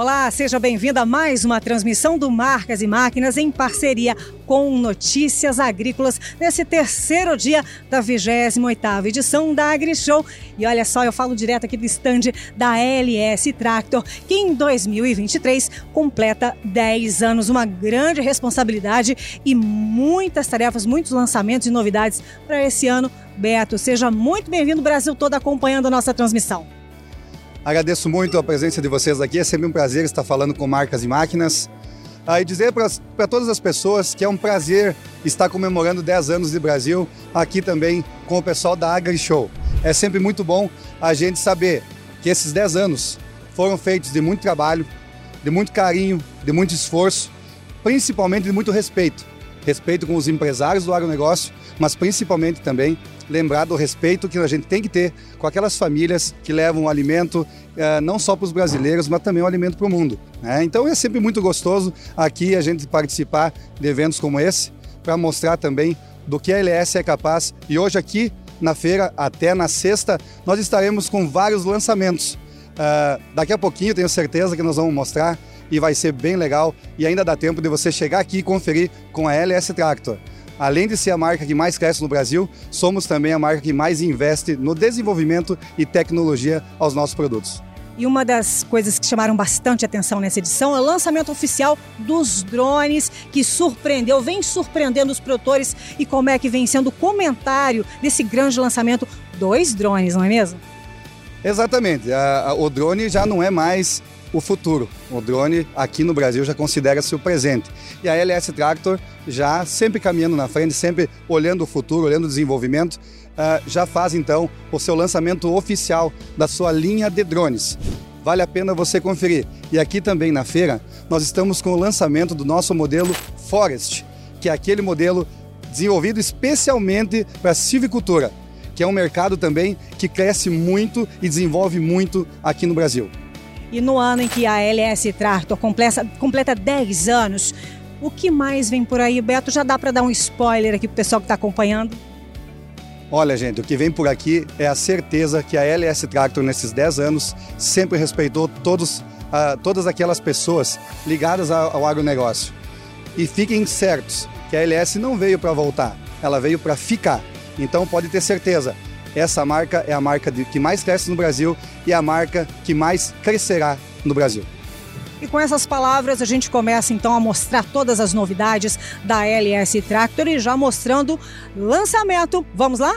Olá, seja bem-vindo a mais uma transmissão do Marcas e Máquinas em parceria com Notícias Agrícolas nesse terceiro dia da 28ª edição da AgriShow. E olha só, eu falo direto aqui do stand da LS Tractor, que em 2023 completa 10 anos, uma grande responsabilidade e muitas tarefas, muitos lançamentos e novidades para esse ano. Beto, seja muito bem-vindo, Brasil todo acompanhando a nossa transmissão. Agradeço muito a presença de vocês aqui, é sempre um prazer estar falando com marcas e máquinas. Ah, e dizer para todas as pessoas que é um prazer estar comemorando 10 anos de Brasil aqui também com o pessoal da Agri Show. É sempre muito bom a gente saber que esses 10 anos foram feitos de muito trabalho, de muito carinho, de muito esforço, principalmente de muito respeito. Respeito com os empresários do agronegócio, mas principalmente também lembrar do respeito que a gente tem que ter com aquelas famílias que levam o alimento eh, não só para os brasileiros, mas também o alimento para o mundo. Né? Então é sempre muito gostoso aqui a gente participar de eventos como esse para mostrar também do que a LS é capaz. E hoje aqui na feira, até na sexta, nós estaremos com vários lançamentos. Uh, daqui a pouquinho tenho certeza que nós vamos mostrar e vai ser bem legal e ainda dá tempo de você chegar aqui e conferir com a LS Tractor. Além de ser a marca que mais cresce no Brasil, somos também a marca que mais investe no desenvolvimento e tecnologia aos nossos produtos. E uma das coisas que chamaram bastante atenção nessa edição é o lançamento oficial dos drones, que surpreendeu, vem surpreendendo os produtores e como é que vem sendo o comentário desse grande lançamento. Dois drones, não é mesmo? Exatamente. O drone já não é mais o futuro. O drone aqui no Brasil já considera-se o presente. E a LS Tractor já sempre caminhando na frente, sempre olhando o futuro, olhando o desenvolvimento, uh, já faz então o seu lançamento oficial da sua linha de drones. Vale a pena você conferir. E aqui também na feira, nós estamos com o lançamento do nosso modelo Forest, que é aquele modelo desenvolvido especialmente para a silvicultura, que é um mercado também que cresce muito e desenvolve muito aqui no Brasil. E no ano em que a LS Tractor completa, completa 10 anos, o que mais vem por aí, Beto? Já dá para dar um spoiler aqui para o pessoal que está acompanhando? Olha, gente, o que vem por aqui é a certeza que a LS Tractor, nesses 10 anos, sempre respeitou todos, uh, todas aquelas pessoas ligadas ao, ao agronegócio. E fiquem certos que a LS não veio para voltar, ela veio para ficar. Então pode ter certeza, essa marca é a marca de, que mais cresce no Brasil e a marca que mais crescerá no Brasil. E com essas palavras a gente começa então a mostrar todas as novidades da LS Tractor e já mostrando lançamento. Vamos lá?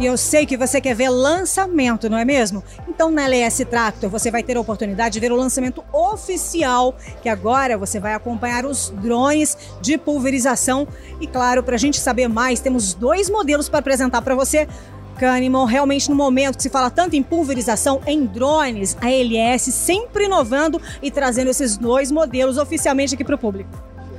E eu sei que você quer ver lançamento, não é mesmo? Então na LS Tractor você vai ter a oportunidade de ver o lançamento oficial, que agora você vai acompanhar os drones de pulverização. E claro, para a gente saber mais, temos dois modelos para apresentar para você. Kahneman, realmente no momento que se fala tanto em pulverização, em drones, a LS sempre inovando e trazendo esses dois modelos oficialmente aqui para o público.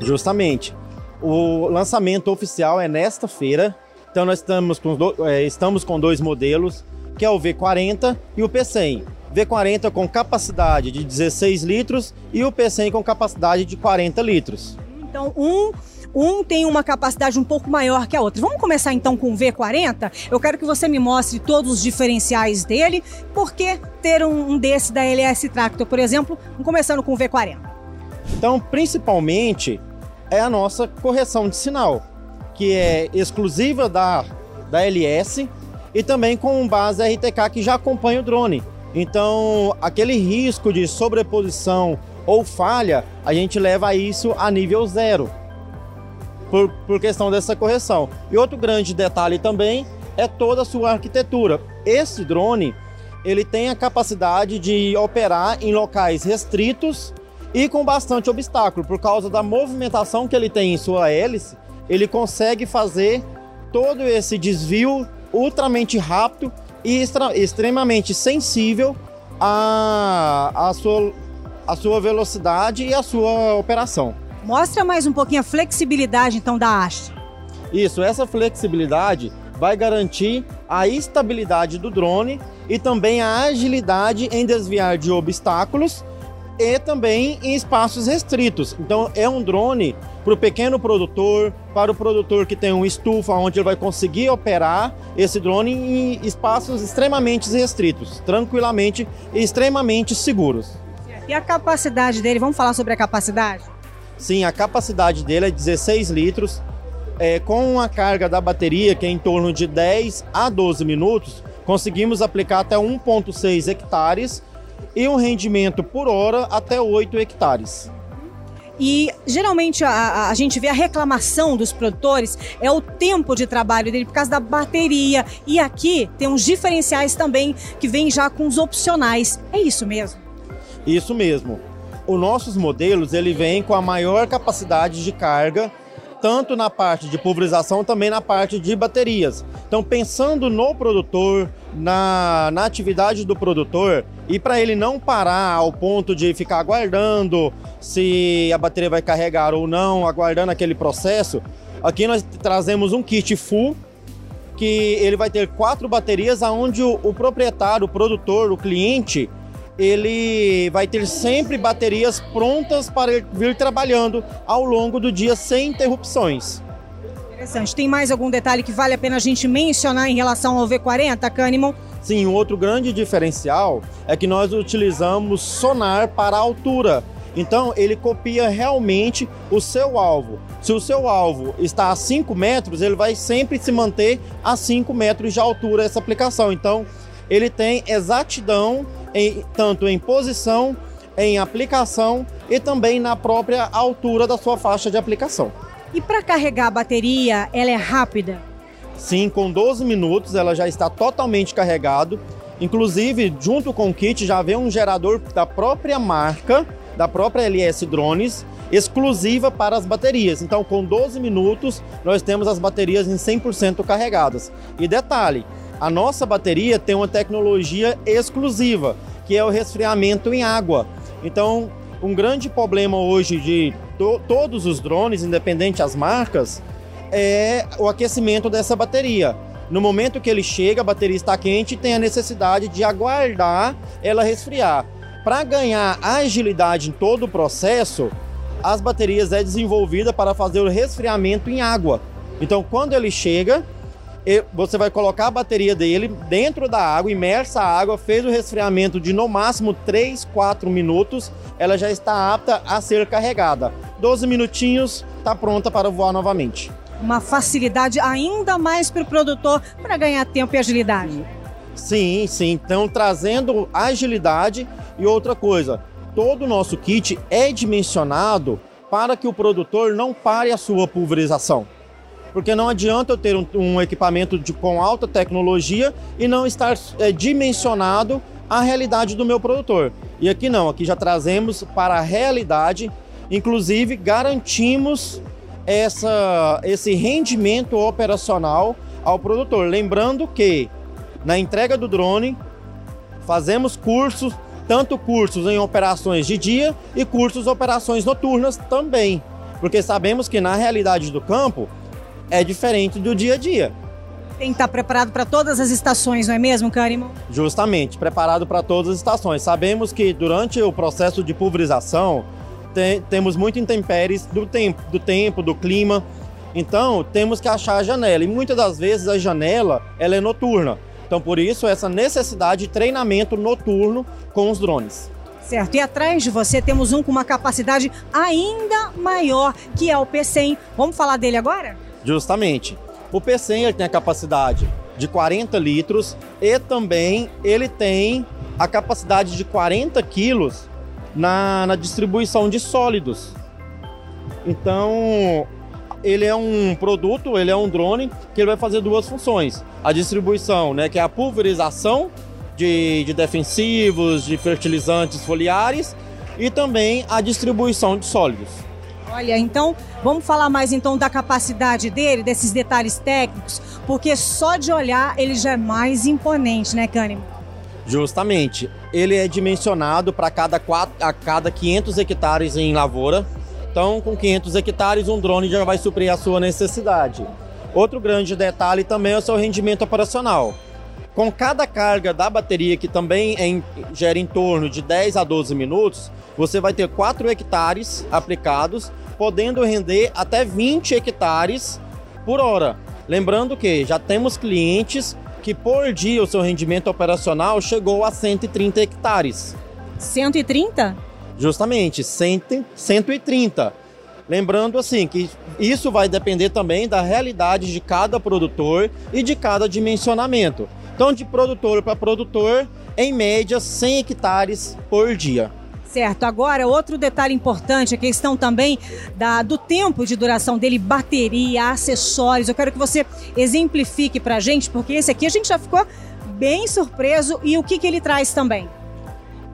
Justamente. O lançamento oficial é nesta feira, então nós estamos com, do, é, estamos com dois modelos, que é o V40 e o P100. V40 com capacidade de 16 litros e o P100 com capacidade de 40 litros. Então, um um tem uma capacidade um pouco maior que a outra. Vamos começar então com o V40? Eu quero que você me mostre todos os diferenciais dele. Por que ter um, desse da LS Tractor, por exemplo? Começando com o V40. Então, principalmente, é a nossa correção de sinal que é exclusiva da, da LS e também com base RTK que já acompanha o drone. Então, aquele risco de sobreposição ou falha, a gente leva isso a nível zero, por, por questão dessa correção. E outro grande detalhe também é toda a sua arquitetura. Esse drone, ele tem a capacidade de operar em locais restritos e com bastante obstáculo, por causa da movimentação que ele tem em sua hélice, ele consegue fazer todo esse desvio ultramente rápido e extra, extremamente sensível à, à, sua, à sua velocidade e à sua operação. Mostra mais um pouquinho a flexibilidade então da haste. Isso, essa flexibilidade vai garantir a estabilidade do drone e também a agilidade em desviar de obstáculos e também em espaços restritos. Então é um drone para o pequeno produtor, para o produtor que tem um estufa onde ele vai conseguir operar esse drone em espaços extremamente restritos, tranquilamente e extremamente seguros. E a capacidade dele, vamos falar sobre a capacidade? Sim, a capacidade dele é 16 litros, é, com uma carga da bateria que é em torno de 10 a 12 minutos, conseguimos aplicar até 1,6 hectares e um rendimento por hora até 8 hectares. E geralmente a, a, gente vê a reclamação dos produtores é o tempo de trabalho dele por causa da bateria. E aqui tem uns diferenciais também que vêm já com os opcionais. É isso mesmo? Isso mesmo. Os nossos modelos ele vem com a maior capacidade de carga tanto na parte de pulverização, também na parte de baterias. Então, pensando no produtor, na, na atividade do produtor, e para ele não parar ao ponto de ficar aguardando se a bateria vai carregar ou não, aguardando aquele processo, aqui nós trazemos um kit full que ele vai ter quatro baterias, aonde o, o proprietário, o produtor, o cliente, ele vai ter sempre baterias prontas para vir trabalhando ao longo do dia sem interrupções. Interessante. Tem mais algum detalhe que vale a pena a gente mencionar em relação ao V40, Kahneman? Sim, um outro grande diferencial é que nós utilizamos sonar para a altura. Então, ele copia realmente o seu alvo. Se o seu alvo está a 5 metros, ele vai sempre se manter a 5 metros de altura essa aplicação. Então, ele tem exatidão em, tanto em posição, em aplicação e também na própria altura da sua faixa de aplicação. E para carregar a bateria, ela é rápida? Sim, com 12 minutos ela já está totalmente carregado. Inclusive, junto com o kit já vem um gerador da própria marca, da própria LS Drones, exclusiva para as baterias. Então, com 12 minutos, nós temos as baterias em 100% carregadas. E detalhe, a nossa bateria tem uma tecnologia exclusiva, que é o resfriamento em água. Então, um grande problema hoje de to todos os drones, independente das marcas, é o aquecimento dessa bateria. No momento que ele chega, a bateria está quente e tem a necessidade de aguardar ela resfriar. Para ganhar agilidade em todo o processo, as baterias é desenvolvida para fazer o resfriamento em água. Então, quando ele chega, você vai colocar a bateria dele dentro da água, imersa a água, fez o resfriamento de no máximo 3, 4 minutos, ela já está apta a ser carregada. 12 minutinhos, está pronta para voar novamente. Uma facilidade ainda mais para o produtor para ganhar tempo e agilidade. Sim, sim. Então, trazendo agilidade e outra coisa, todo o nosso kit é dimensionado para que o produtor não pare a sua pulverização porque não adianta eu ter um, um equipamento de, com alta tecnologia e não estar é, dimensionado à realidade do meu produtor. E aqui não, aqui já trazemos para a realidade, inclusive garantimos essa, esse rendimento operacional ao produtor. Lembrando que na entrega do drone fazemos cursos, tanto cursos em operações de dia e cursos operações noturnas também, porque sabemos que na realidade do campo é diferente do dia a dia. Tem que estar preparado para todas as estações, não é mesmo, Kahneman? Justamente, preparado para todas as estações. Sabemos que durante o processo de pulverização tem, temos muito intempéries do tempo, do tempo, do clima. Então, temos que achar a janela. E muitas das vezes a janela ela é noturna. Então, por isso, essa necessidade de treinamento noturno com os drones. Certo, e atrás de você temos um com uma capacidade ainda maior, que é o P100. Vamos falar dele agora? Justamente. O P100 tem a capacidade de 40 litros e também ele tem a capacidade de 40 quilos na, na distribuição de sólidos. Então, ele é um produto, ele é um drone que ele vai fazer duas funções. A distribuição, né, que é a pulverização de, de defensivos, de fertilizantes foliares e também a distribuição de sólidos. Olha, então vamos falar mais então da capacidade dele, desses detalhes técnicos, porque só de olhar ele já é mais imponente, né, Kahneman? Justamente. Ele é dimensionado para cada, a cada 500 hectares em lavoura. Então, com 500 hectares, um drone já vai suprir a sua necessidade. Outro grande detalhe também é o seu rendimento operacional. Com cada carga da bateria, que também é em, gera em torno de 10 a 12 minutos, você vai ter 4 hectares aplicados, podendo render até 20 hectares por hora. Lembrando que já temos clientes que por dia o seu rendimento operacional chegou a 130 hectares. 130? Justamente, 100, 130. Lembrando assim que isso vai depender também da realidade de cada produtor e de cada dimensionamento. Então, de produtor para produtor, em média 100 hectares por dia. Certo. Agora, outro detalhe importante, a questão também da, do tempo de duração dele, bateria, acessórios. Eu quero que você exemplifique para a gente, porque esse aqui a gente já ficou bem surpreso. E o que, que ele traz também?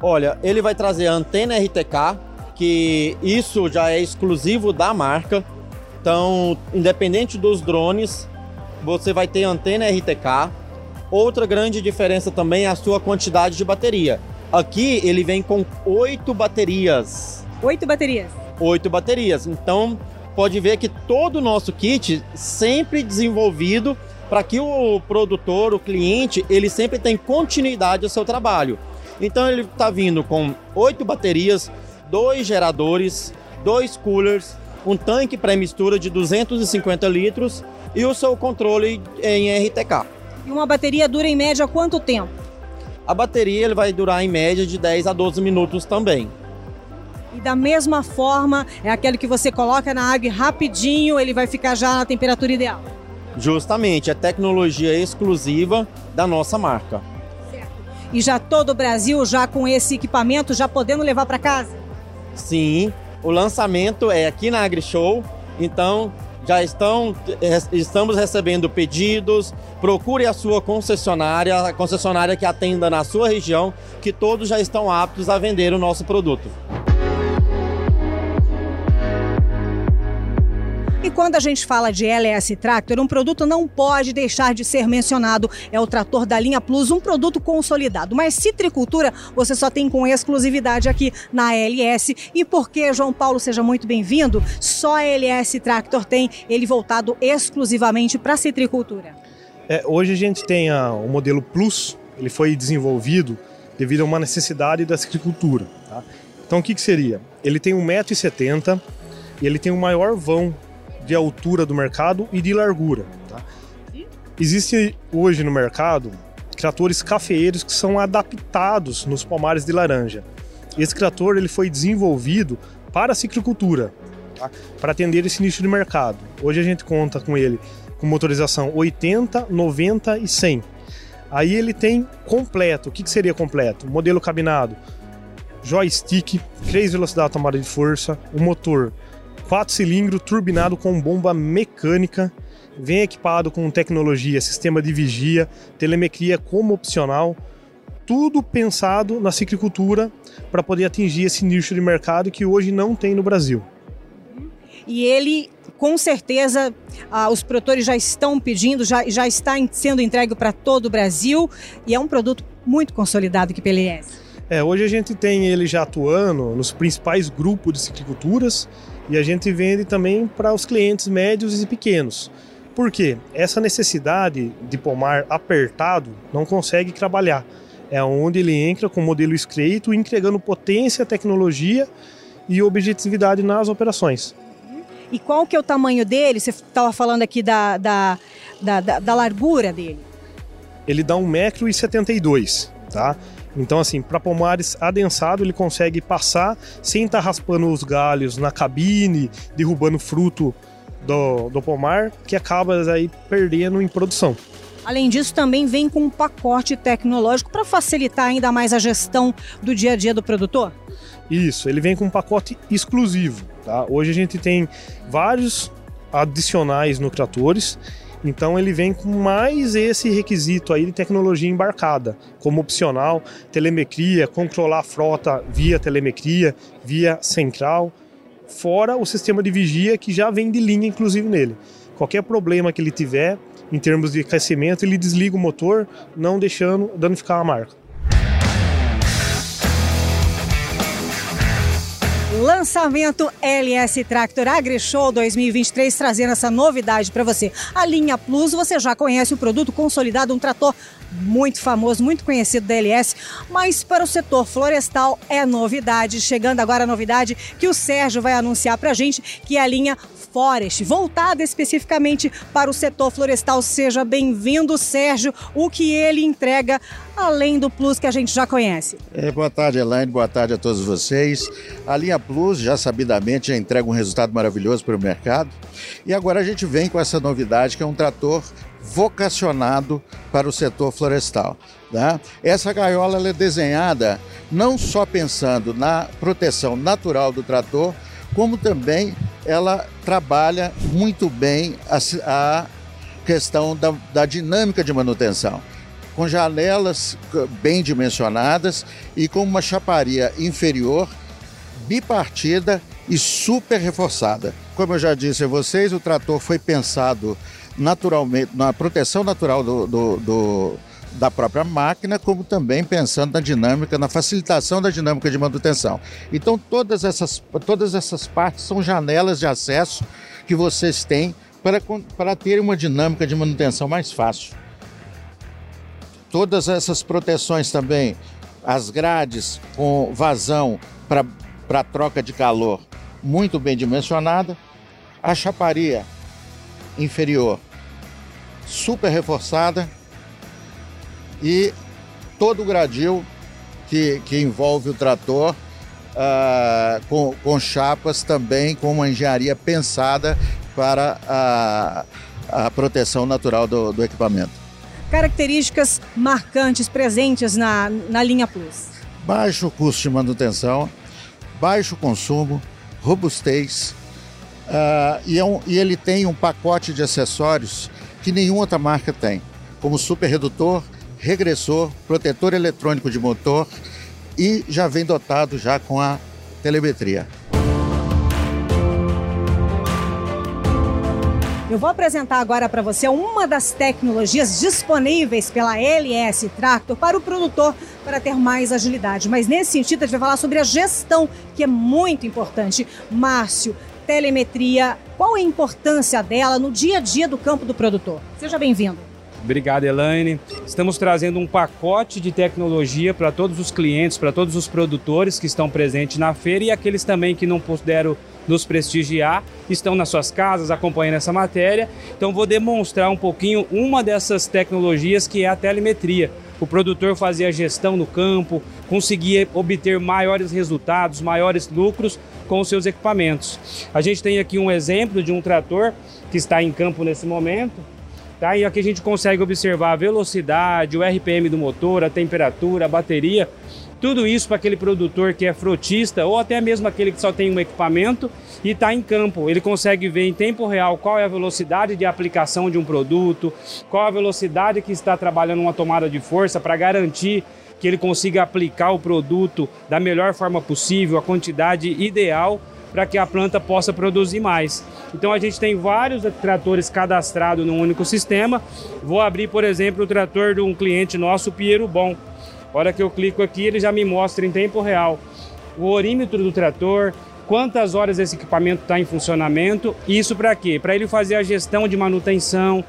Olha, ele vai trazer a antena RTK, que isso já é exclusivo da marca. Então, independente dos drones, você vai ter antena RTK. Outra grande diferença também é a sua quantidade de bateria. Aqui ele vem com oito baterias. Oito baterias? Oito baterias. Então pode ver que todo o nosso kit sempre desenvolvido para que o produtor, o cliente, ele sempre tem continuidade ao seu trabalho. Então ele está vindo com oito baterias, dois geradores, dois coolers, um tanque pré-mistura de 250 litros e o seu controle em RTK. E uma bateria dura em média quanto tempo? A bateria ele vai durar em média de 10 a 12 minutos também. E da mesma forma, é aquele que você coloca na água rapidinho, ele vai ficar já na temperatura ideal. Justamente, é tecnologia exclusiva da nossa marca. Certo. E já todo o Brasil já com esse equipamento já podendo levar para casa? Sim, o lançamento é aqui na AgriShow, então já estão, estamos recebendo pedidos. Procure a sua concessionária, a concessionária que atenda na sua região, que todos já estão aptos a vender o nosso produto. E quando a gente fala de LS Tractor, um produto não pode deixar de ser mencionado. É o trator da linha Plus, um produto consolidado. Mas citricultura você só tem com exclusividade aqui na LS. E por que, João Paulo, seja muito bem-vindo, só a LS Tractor tem ele voltado exclusivamente para citricultura? É, hoje a gente tem a, o modelo Plus, ele foi desenvolvido devido a uma necessidade da citricultura. Tá? Então o que, que seria? Ele tem 1,70m e ele tem o maior vão de altura do mercado e de largura. Tá? Existe hoje no mercado tratores cafeeiros que são adaptados nos pomares de laranja. Esse trator ele foi desenvolvido para a citricultura, tá? para atender esse nicho de mercado. Hoje a gente conta com ele com motorização 80, 90 e 100. Aí ele tem completo. O que, que seria completo? Modelo cabinado, joystick, 3 velocidades tomada de força, o motor 4 cilindros turbinado com bomba mecânica, vem equipado com tecnologia, sistema de vigia, telemetria como opcional, tudo pensado na citricultura para poder atingir esse nicho de mercado que hoje não tem no Brasil. E ele, com certeza, ah, os produtores já estão pedindo, já, já está sendo entregue para todo o Brasil e é um produto muito consolidado aqui pela ES. É, hoje a gente tem ele já atuando nos principais grupos de citriculturas e a gente vende também para os clientes médios e pequenos. Por quê? Essa necessidade de pomar apertado não consegue trabalhar. É onde ele entra com o modelo estreito, entregando potência, tecnologia e objetividade nas operações. E qual que é o tamanho dele? Você estava falando aqui da, da, da, da, da largura dele. Ele dá 1,72m, tá? Então, assim, para pomares adensado, ele consegue passar sem estar tá raspando os galhos na cabine, derrubando fruto do, do pomar, que acaba aí perdendo em produção. Além disso, também vem com um pacote tecnológico para facilitar ainda mais a gestão do dia a dia do produtor? Isso, ele vem com um pacote exclusivo. Tá? Hoje a gente tem vários adicionais no tratores então ele vem com mais esse requisito aí de tecnologia embarcada, como opcional, telemetria, controlar a frota via telemetria, via central, fora o sistema de vigia que já vem de linha inclusive nele. Qualquer problema que ele tiver em termos de aquecimento, ele desliga o motor, não deixando danificar a marca. Lançamento LS Tractor AgriShow 2023 trazendo essa novidade para você. A linha Plus, você já conhece o produto consolidado, um trator muito famoso, muito conhecido da LS, mas para o setor florestal é novidade. Chegando agora a novidade que o Sérgio vai anunciar para a gente, que é a linha Forest, voltada especificamente para o setor florestal. Seja bem-vindo, Sérgio. O que ele entrega além do Plus que a gente já conhece? É, boa tarde, Elaine. Boa tarde a todos vocês. A linha Plus, já sabidamente, já entrega um resultado maravilhoso para o mercado. E agora a gente vem com essa novidade que é um trator vocacionado para o setor florestal. Tá? Essa gaiola é desenhada não só pensando na proteção natural do trator, como também ela trabalha muito bem a, a questão da, da dinâmica de manutenção com janelas bem dimensionadas e com uma chaparia inferior bipartida e super reforçada. Como eu já disse a vocês, o trator foi pensado naturalmente na proteção natural do, do, do da própria máquina, como também pensando na dinâmica, na facilitação da dinâmica de manutenção. Então, todas essas, todas essas partes são janelas de acesso que vocês têm para, para ter uma dinâmica de manutenção mais fácil. Todas essas proteções também, as grades com vazão para troca de calor muito bem dimensionada, a chaparia inferior super reforçada e todo o gradil que, que envolve o trator uh, com, com chapas também com uma engenharia pensada para a, a proteção natural do, do equipamento. Características marcantes presentes na, na linha Plus. Baixo custo de manutenção, baixo consumo, robustez, uh, e, é um, e ele tem um pacote de acessórios que nenhuma outra marca tem, como super redutor, regressor, protetor eletrônico de motor e já vem dotado já com a telemetria. Eu vou apresentar agora para você uma das tecnologias disponíveis pela LS Tractor para o produtor para ter mais agilidade. Mas nesse sentido, a gente vai falar sobre a gestão, que é muito importante. Márcio, telemetria, qual a importância dela no dia a dia do campo do produtor? Seja bem-vindo. Obrigado, Elaine. Estamos trazendo um pacote de tecnologia para todos os clientes, para todos os produtores que estão presentes na feira e aqueles também que não puderam nos prestigiar, estão nas suas casas acompanhando essa matéria. Então, vou demonstrar um pouquinho uma dessas tecnologias que é a telemetria. O produtor fazia gestão no campo, conseguia obter maiores resultados, maiores lucros com os seus equipamentos. A gente tem aqui um exemplo de um trator que está em campo nesse momento. Tá? E aqui a gente consegue observar a velocidade, o RPM do motor, a temperatura, a bateria, tudo isso para aquele produtor que é frotista ou até mesmo aquele que só tem um equipamento e está em campo. Ele consegue ver em tempo real qual é a velocidade de aplicação de um produto, qual a velocidade que está trabalhando uma tomada de força para garantir que ele consiga aplicar o produto da melhor forma possível, a quantidade ideal para que a planta possa produzir mais. Então a gente tem vários tratores cadastrados num único sistema. Vou abrir, por exemplo, o trator de um cliente nosso, Piero Bom. A hora que eu clico aqui, ele já me mostra em tempo real o orímetro do trator, quantas horas esse equipamento está em funcionamento. Isso para quê? Para ele fazer a gestão de manutenção,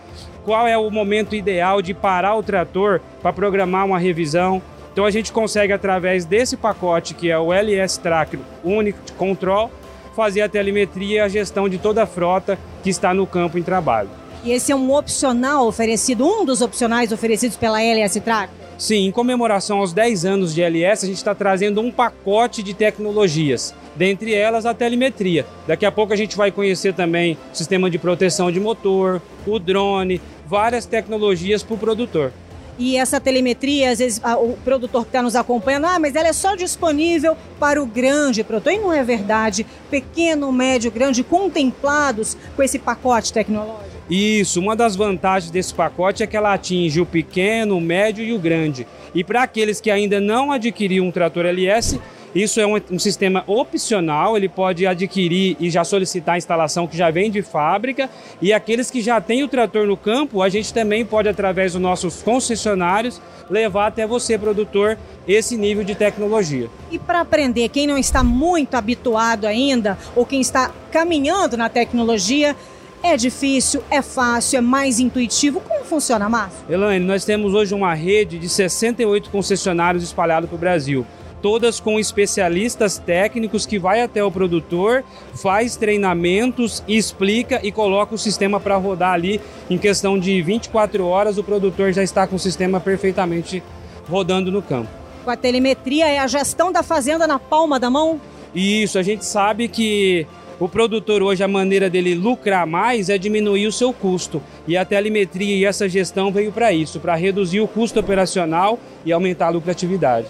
qual é o momento ideal de parar o trator para programar uma revisão. Então a gente consegue através desse pacote que é o LS Tracker Unique Control fazer a telemetria e a gestão de toda a frota que está no campo em trabalho. E esse é um opcional oferecido, um dos opcionais oferecidos pela LS Track? Sim, em comemoração aos 10 anos de LS, a gente está trazendo um pacote de tecnologias, dentre elas a telemetria. Daqui a pouco a gente vai conhecer também o sistema de proteção de motor, o drone, várias tecnologias para o produtor. E essa telemetria, às vezes o produtor que está nos acompanhando, ah, mas ela é só disponível para o grande produtor. E não é verdade. Pequeno, médio, grande, contemplados com esse pacote tecnológico. Isso, uma das vantagens desse pacote é que ela atinge o pequeno, o médio e o grande. E para aqueles que ainda não adquiriram um trator LS, Isso é um, um, sistema opcional, ele pode adquirir e já solicitar a instalação que já vem de fábrica. E aqueles que já têm o trator no campo, a gente também pode, através dos nossos concessionários, levar até você, produtor, esse nível de tecnologia. E para aprender, quem não está muito habituado ainda, ou quem está caminhando na tecnologia, é difícil, é fácil, é mais intuitivo? Como funciona, Márcio? Elaine, nós temos hoje uma rede de 68 concessionários espalhados pelo Brasil todas com especialistas técnicos que vai até o produtor, faz treinamentos, explica e coloca o sistema para rodar ali em questão de 24 horas o produtor já está com o sistema perfeitamente rodando no campo. Com a telemetria é a gestão da fazenda na palma da mão? Isso, a gente sabe que o produtor hoje, a maneira dele lucrar mais é diminuir o seu custo. E a telemetria e essa gestão veio para isso, para reduzir o custo operacional e aumentar a lucratividade.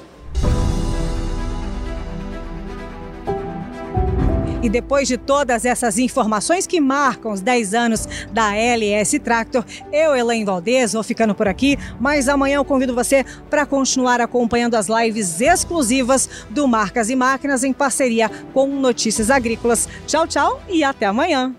E depois de todas essas informações que marcam os 10 anos da LS Tractor, eu, Elaine Valdez, vou ficando por aqui, mas amanhã eu convido você para continuar acompanhando as lives exclusivas do Marcas e Máquinas em parceria com Notícias Agrícolas. Tchau, tchau e até amanhã.